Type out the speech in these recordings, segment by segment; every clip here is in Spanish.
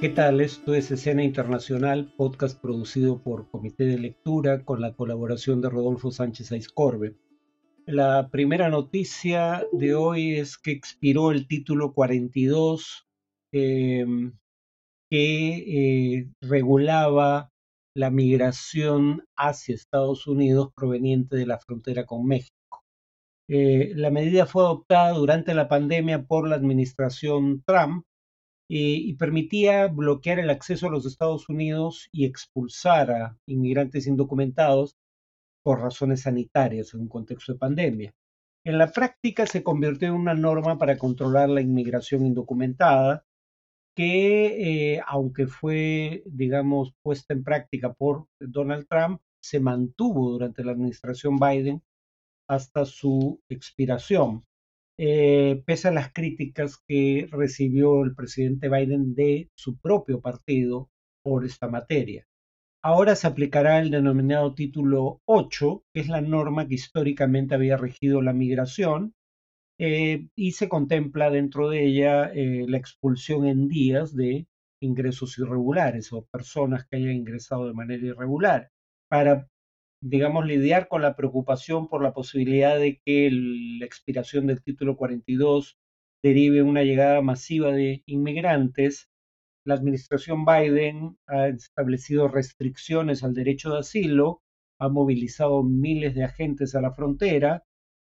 ¿Qué tal? Esto es Escena Internacional, podcast producido por Comité de Lectura con la colaboración de Rodolfo Sánchez Aizcorbe. La primera noticia de hoy es que expiró el título 42 em, que eh, regulaba la migración hacia Estados Unidos proveniente de la frontera con México. Eh, la medida fue adoptada durante la pandemia por la administración Trump y permitía bloquear el acceso a los Estados Unidos y expulsar a inmigrantes indocumentados por razones sanitarias en un contexto de pandemia. En la práctica se convirtió en una norma para controlar la inmigración indocumentada que, eh, aunque fue, digamos, puesta en práctica por Donald Trump, se mantuvo durante la administración Biden hasta su expiración. Eh, pese a las críticas que recibió el presidente Biden de su propio partido por esta materia. Ahora se aplicará el denominado título 8, que es la norma que históricamente había regido la migración, eh, y se contempla dentro de ella eh, la expulsión en días de ingresos irregulares o personas que hayan ingresado de manera irregular, para digamos, lidiar con la preocupación por la posibilidad de que la expiración del título 42 derive una llegada masiva de inmigrantes, la administración Biden ha establecido restricciones al derecho de asilo, ha movilizado miles de agentes a la frontera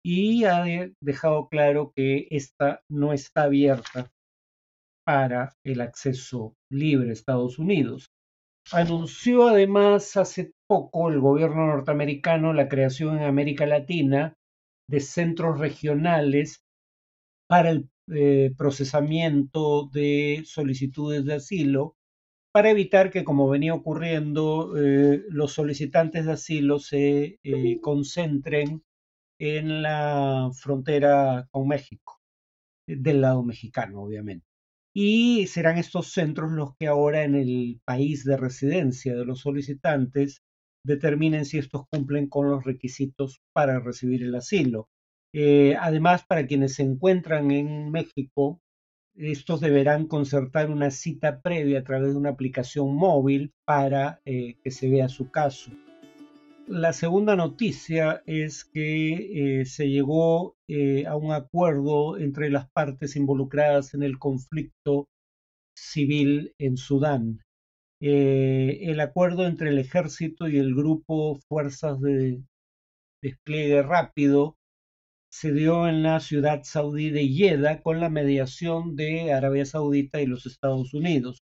y ha dejado claro que esta no está abierta para el acceso libre a Estados Unidos. Anunció además hace poco el gobierno norteamericano la creación en América Latina de centros regionales para el eh, procesamiento de solicitudes de asilo para evitar que, como venía ocurriendo, eh, los solicitantes de asilo se eh, concentren en la frontera con México, del lado mexicano, obviamente. Y serán estos centros los que ahora en el país de residencia de los solicitantes determinen si estos cumplen con los requisitos para recibir el asilo. Eh, además, para quienes se encuentran en México, estos deberán concertar una cita previa a través de una aplicación móvil para eh, que se vea su caso. La segunda noticia es que eh, se llegó a un acuerdo entre las partes involucradas en el conflicto civil en Sudán. Eh, el acuerdo entre el ejército y el grupo Fuerzas de Despliegue Rápido se dio en la ciudad saudí de Jeddah con la mediación de Arabia Saudita y los Estados Unidos.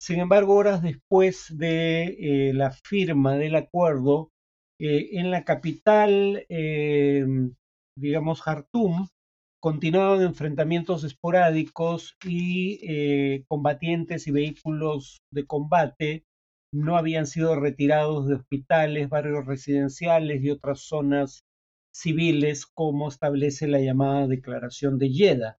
Sin embargo, horas después de la firma del acuerdo, eh, en la capital, eh, digamos, Jartum, continuaban enfrentamientos esporádicos y eh, combatientes y vehículos de combate no habían sido retirados de hospitales, barrios residenciales y otras zonas civiles como establece la llamada Declaración de Yeda.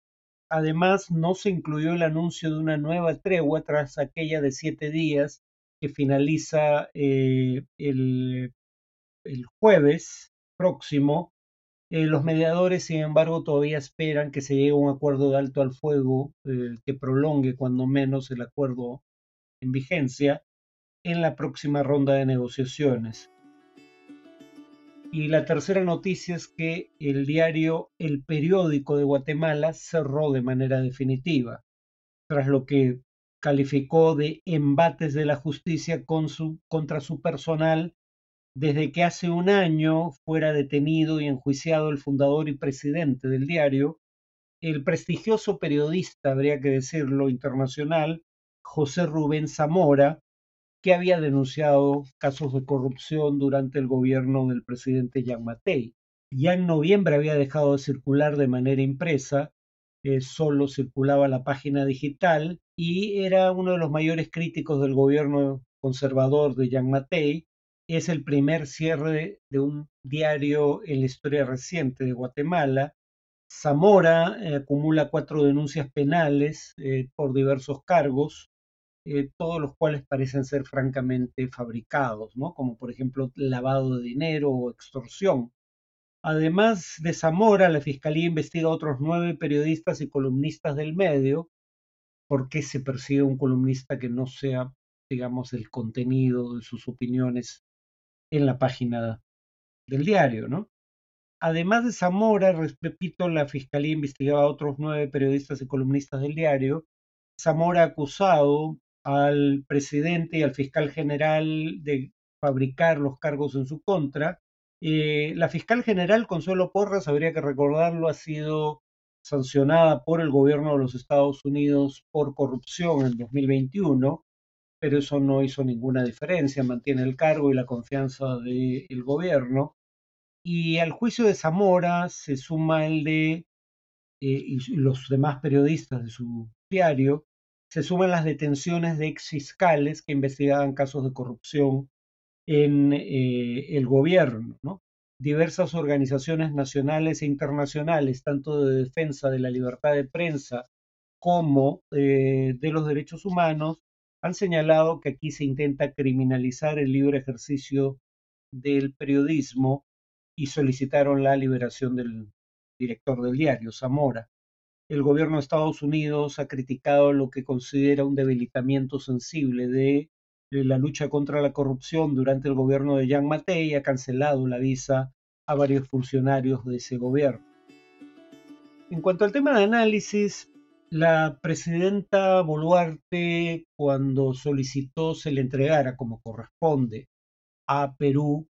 Además, no se incluyó el anuncio de una nueva tregua tras aquella de siete días que finaliza el el jueves próximo. Eh, los mediadores, sin embargo, todavía esperan que se llegue a un acuerdo de alto al fuego eh, que prolongue cuando menos el acuerdo en vigencia en la próxima ronda de negociaciones. Y la tercera noticia es que el diario El Periódico de Guatemala cerró de manera definitiva, tras lo que calificó de embates de la justicia contra su personal desde que hace un año fuera detenido y enjuiciado el fundador y presidente del diario, el prestigioso periodista, habría que decirlo, internacional, José Rubén Zamora, que había denunciado casos de corrupción durante el gobierno del presidente Jean Matei. Ya en noviembre había dejado de circular de manera impresa, eh, solo circulaba la página digital y era uno de los mayores críticos del gobierno conservador de Jean Matei es el primer cierre de un diario en la historia reciente de Guatemala. Zamora eh, acumula cuatro denuncias penales eh, por diversos cargos, eh, todos los cuales parecen ser francamente fabricados, ¿no? como por ejemplo lavado de dinero o extorsión. Además de Zamora, la Fiscalía investiga a otros nueve periodistas y columnistas del medio, por qué se persigue un columnista que no sea, digamos, el contenido de sus opiniones en la página del diario, ¿no? Además de Zamora, repito, la fiscalía investigaba a otros nueve periodistas y columnistas del diario. Zamora acusado al presidente y al fiscal general de fabricar los cargos en su contra. Eh, la fiscal general Consuelo Porras, habría que recordarlo, ha sido sancionada por el gobierno de los Estados Unidos por corrupción en 2021, pero eso no hizo ninguna diferencia, mantiene el cargo y la confianza del gobierno. Y al juicio de Zamora se suma el de eh, y los demás periodistas de su diario, se suman las detenciones de ex fiscales que investigaban casos de corrupción en eh, el gobierno. ¿no? Diversas organizaciones nacionales e internacionales, tanto de defensa de la libertad de prensa como eh, de los derechos humanos, han señalado que aquí se intenta criminalizar el libre ejercicio del periodismo y solicitaron la liberación del director del diario, Zamora. El gobierno de Estados Unidos ha criticado lo que considera un debilitamiento sensible de, la lucha contra la corrupción durante el gobierno de Jean Matei y ha cancelado la visa a varios funcionarios de ese gobierno. En cuanto al tema de análisis, la presidenta Boluarte, cuando solicitó se le entregara como corresponde a Perú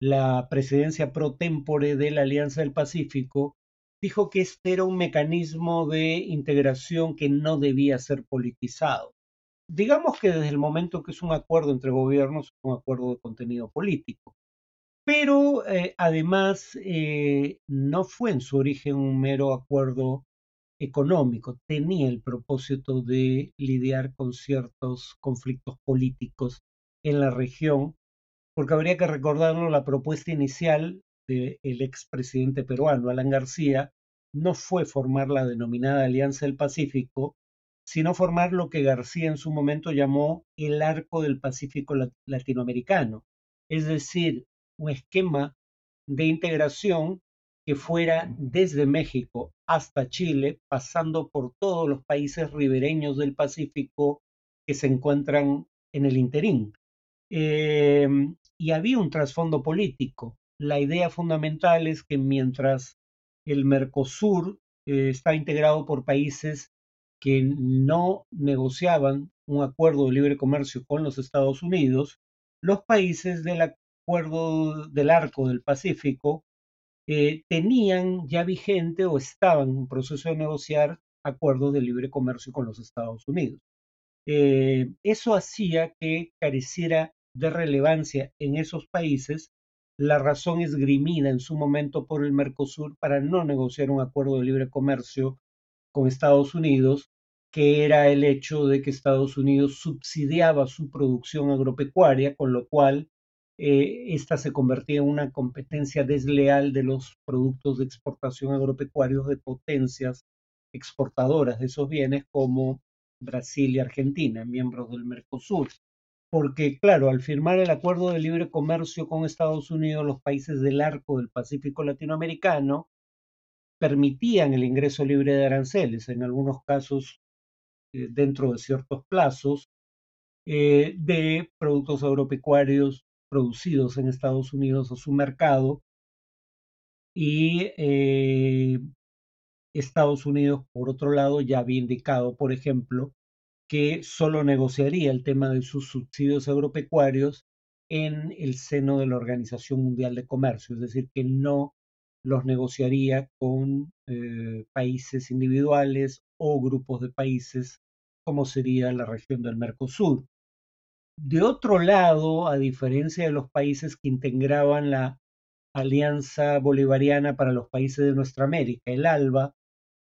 la presidencia pro tempore de la Alianza del Pacífico, dijo que este era un mecanismo de integración que no debía ser politizado. Digamos que desde el momento que es un acuerdo entre gobiernos, es un acuerdo de contenido político. Pero eh, además eh, no fue en su origen un mero acuerdo económico, tenía el propósito de lidiar con ciertos conflictos políticos en la región porque habría que recordarlo, la propuesta inicial del expresidente peruano, Alan García, no fue formar la denominada Alianza del Pacífico, sino formar lo que García en su momento llamó el arco del Pacífico latinoamericano, es decir, un esquema de integración que fuera desde México hasta Chile, pasando por todos los países ribereños del Pacífico que se encuentran en el interín. Em, y había un trasfondo político. La idea fundamental es que mientras el Mercosur eh, está integrado por países que no negociaban un acuerdo de libre comercio con los Estados Unidos, los países del acuerdo del arco del Pacífico eh, tenían ya vigente o estaban en proceso de negociar acuerdos de libre comercio con los Estados Unidos. Eh, eso hacía que careciera de relevancia en esos países la razón esgrimida en su momento por el Mercosur para no negociar un acuerdo de libre comercio con Estados Unidos, que era el hecho de que Estados Unidos subsidiaba su producción agropecuaria, con lo cual eh, esta se convertía en una competencia desleal de los productos de exportación agropecuarios de potencias exportadoras de esos bienes como Brasil y Argentina, miembros del Mercosur. Porque claro, al firmar el acuerdo de libre comercio con Estados Unidos, los países del arco del Pacífico latinoamericano permitían el ingreso libre de aranceles, en algunos casos eh, dentro de ciertos plazos, eh, de productos agropecuarios producidos en Estados Unidos a su mercado y eh, Estados Unidos, por otro lado, ya había indicado, por ejemplo, que solo negociaría el tema de sus subsidios agropecuarios en el seno de la Organización Mundial de Comercio, es decir, que no los negociaría con eh, países individuales o grupos de países como sería la región del Mercosur. De otro lado, a diferencia de los países que integraban la Alianza Bolivariana para los Países de Nuestra América, el ALBA,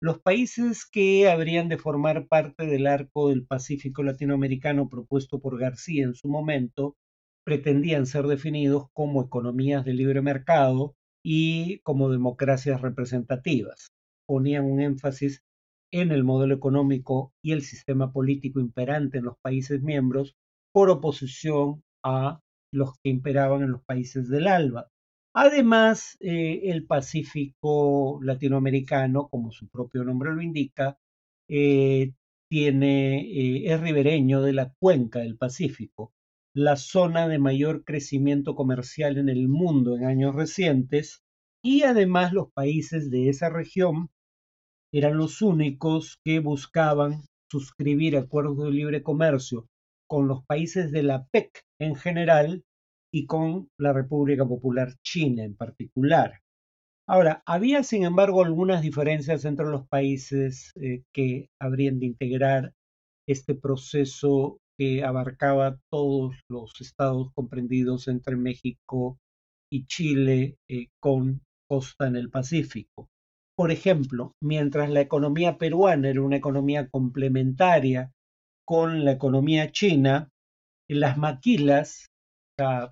los países que habrían de formar parte del arco del Pacífico latinoamericano propuesto por García en su momento pretendían ser definidos como economías de libre mercado y como democracias representativas. Ponían un énfasis en el modelo económico y el sistema político imperante en los países miembros por oposición a los que imperaban en los países del ALBA. Además, eh, el Pacífico latinoamericano, como su propio nombre lo indica, eh, tiene, eh, es ribereño de la cuenca del Pacífico, la zona de mayor crecimiento comercial en el mundo en años recientes, y además los países de esa región eran los únicos que buscaban suscribir acuerdos de libre comercio con los países de la PEC en general y con la República Popular China en particular. Ahora, había sin embargo algunas diferencias entre los países eh, que habrían de integrar este proceso que abarcaba todos los estados comprendidos entre México y Chile eh, con costa en el Pacífico. Por ejemplo, mientras la economía peruana era una economía complementaria con la economía china, las maquilas,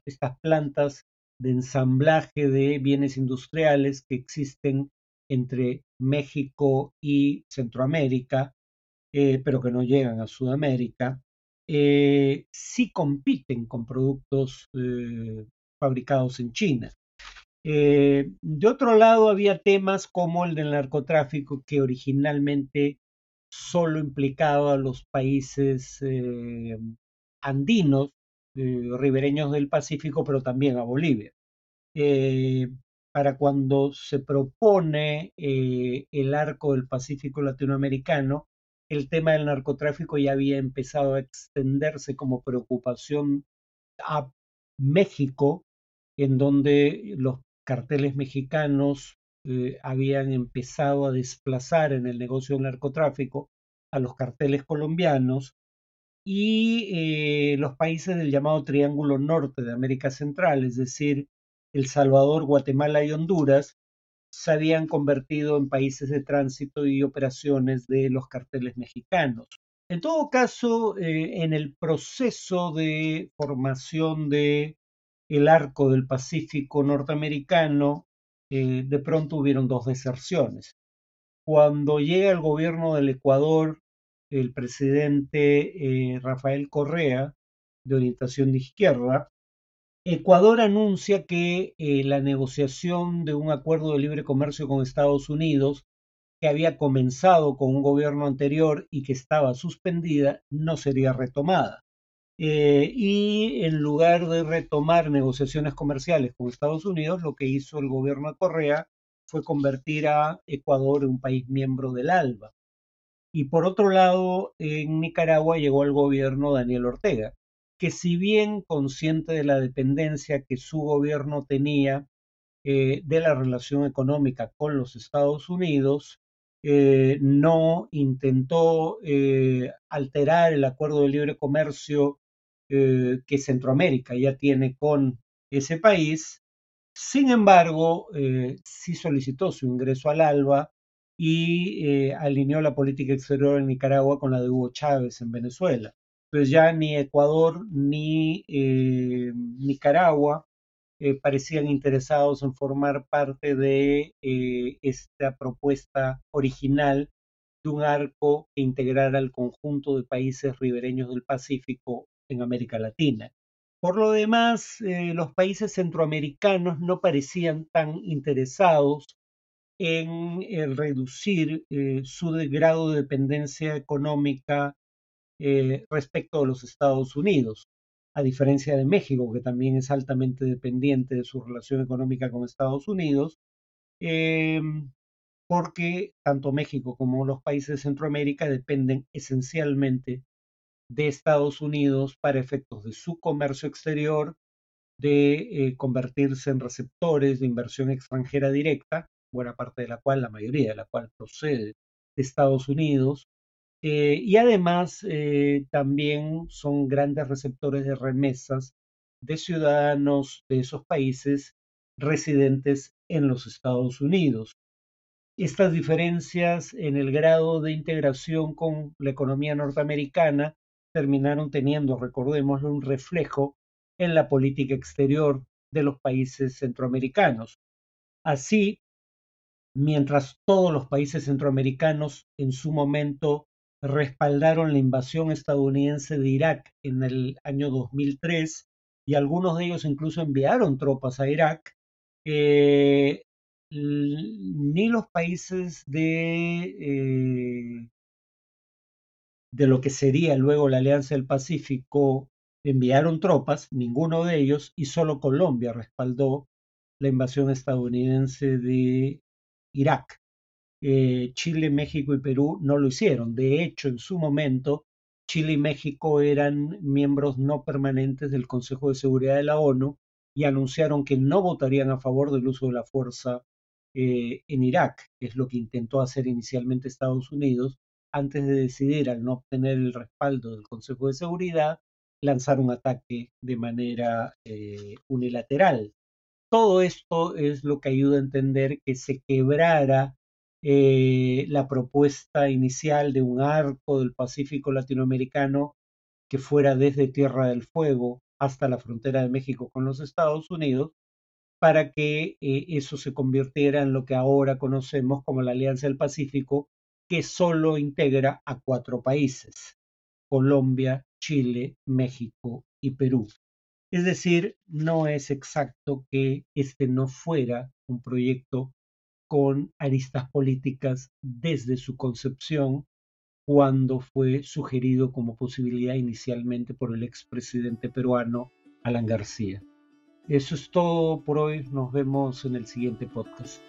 estas plantas de ensamblaje de bienes industriales que existen entre México y Centroamérica, eh, pero que no llegan a Sudamérica, eh, sí compiten con productos eh, fabricados en China. de otro lado, había temas como el del narcotráfico, que originalmente solo implicaba a los países andinos, eh, ribereños del Pacífico, pero también a Bolivia. Eh, para cuando se propone eh, el arco del Pacífico latinoamericano, el tema del narcotráfico ya había empezado a extenderse como preocupación a México, en donde los carteles mexicanos habían empezado a desplazar en el negocio del narcotráfico a los carteles colombianos y eh, los países del llamado Triángulo Norte de América Central, es decir, El Salvador, Guatemala y Honduras, se habían convertido en países de tránsito y operaciones de los carteles mexicanos. En todo caso, eh, en el proceso de formación de el arco del Pacífico norteamericano, eh, de pronto hubieron dos deserciones. Cuando llega el gobierno del Ecuador el presidente eh, Rafael Correa, de orientación de izquierda, Ecuador anuncia que eh, la negociación de un acuerdo de libre comercio con Estados Unidos, que había comenzado con un gobierno anterior y que estaba suspendida, no sería retomada. Eh, y en lugar de retomar negociaciones comerciales con Estados Unidos, lo que hizo el gobierno de Correa fue convertir a Ecuador en un país miembro del ALBA. Y por otro lado, en Nicaragua llegó el gobierno Daniel Ortega, que si bien consciente de la dependencia que su gobierno tenía eh, de la relación económica con los Estados Unidos, eh, no intentó alterar el acuerdo de libre comercio que Centroamérica ya tiene con ese país. Sin embargo, sí solicitó su ingreso al ALBA y eh, alineó la política exterior en Nicaragua con la de Hugo Chávez en Venezuela. Pues ya ni Ecuador ni eh, Nicaragua eh, parecían interesados en formar parte de esta propuesta original de un arco que integrara el conjunto de países ribereños del Pacífico en América Latina. Por lo demás, los países centroamericanos no parecían tan interesados en eh, reducir eh, su grado de dependencia económica eh, respecto a los Estados Unidos, a diferencia de México, que también es altamente dependiente de su relación económica con Estados Unidos, porque tanto México como los países de Centroamérica dependen esencialmente de Estados Unidos para efectos de su comercio exterior, de convertirse en receptores de inversión extranjera directa buena parte de la cual, la mayoría de la cual procede de Estados Unidos, eh, y además eh, también son grandes receptores de remesas de ciudadanos de esos países residentes en los Estados Unidos. Estas diferencias en el grado de integración con la economía norteamericana terminaron teniendo, recordémoslo, un reflejo en la política exterior de los países centroamericanos. Así, mientras todos los países centroamericanos en su momento respaldaron la invasión estadounidense de Irak en el año 2003 y algunos de ellos incluso enviaron tropas a Irak, eh, ni los países de, eh, de lo que sería luego la Alianza del Pacífico enviaron tropas, ninguno de ellos, y solo Colombia respaldó la invasión estadounidense de Irak. Eh, Chile, México y Perú no lo hicieron. De hecho, en su momento, Chile y México eran miembros no permanentes del Consejo de Seguridad de la ONU y anunciaron que no votarían a favor del uso de la fuerza eh, en Irak, que es lo que intentó hacer inicialmente Estados Unidos, antes de decidir, al no obtener el respaldo del Consejo de Seguridad, lanzar un ataque de manera eh, unilateral. Todo esto es lo que ayuda a entender que se quebrara eh, la propuesta inicial de un arco del Pacífico latinoamericano que fuera desde Tierra del Fuego hasta la frontera de México con los Estados Unidos, para que eh, eso se convirtiera en lo que ahora conocemos como la Alianza del Pacífico, que solo integra a cuatro países, Colombia, Chile, México y Perú. Es decir, no es exacto que este no fuera un proyecto con aristas políticas desde su concepción cuando fue sugerido como posibilidad inicialmente por el expresidente peruano Alan García. Eso es todo por hoy, nos vemos en el siguiente podcast.